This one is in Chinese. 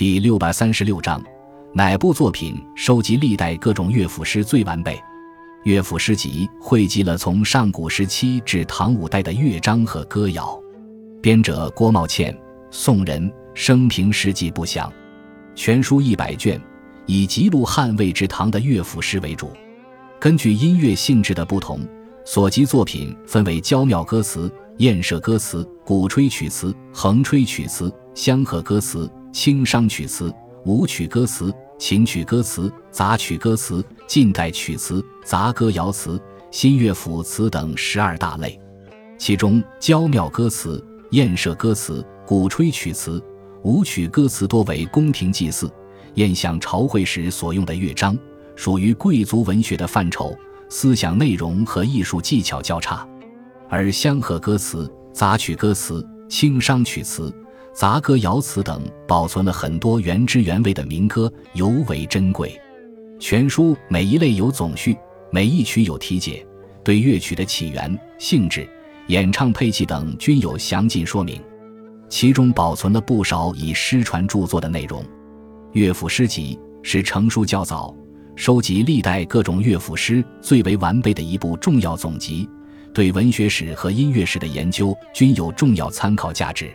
第六百三十六章，哪部作品收集历代各种乐府诗最完备？乐府诗集汇集了从上古时期至唐五代的乐章和歌谣，编者郭茂倩，宋人，生平事迹不详。全书一百卷，以记录汉魏至唐的乐府诗为主。根据音乐性质的不同，所集作品分为娇妙歌词、艳射歌词、鼓吹曲词、横吹曲词、相和歌词、轻商曲词、舞曲歌词。琴曲歌词、杂曲歌词、近代曲词、杂歌谣词、新乐府词等十二大类，其中娇妙歌词、艳射歌词、鼓吹曲词、舞曲歌词多为宫廷祭祀、宴享朝会时所用的乐章，属于贵族文学的范畴，思想内容和艺术技巧较差；而相和歌词、杂曲歌词、轻商曲词。杂歌谣词等保存了很多原汁原味的民歌，尤为珍贵。全书每一类有总序，每一曲有题解，对乐曲的起源、性质、演唱配器等均有详尽说明。其中保存了不少以失传著作的内容。乐府诗集是成书较早、收集历代各种乐府诗最为完备的一部重要总集，对文学史和音乐史的研究均有重要参考价值。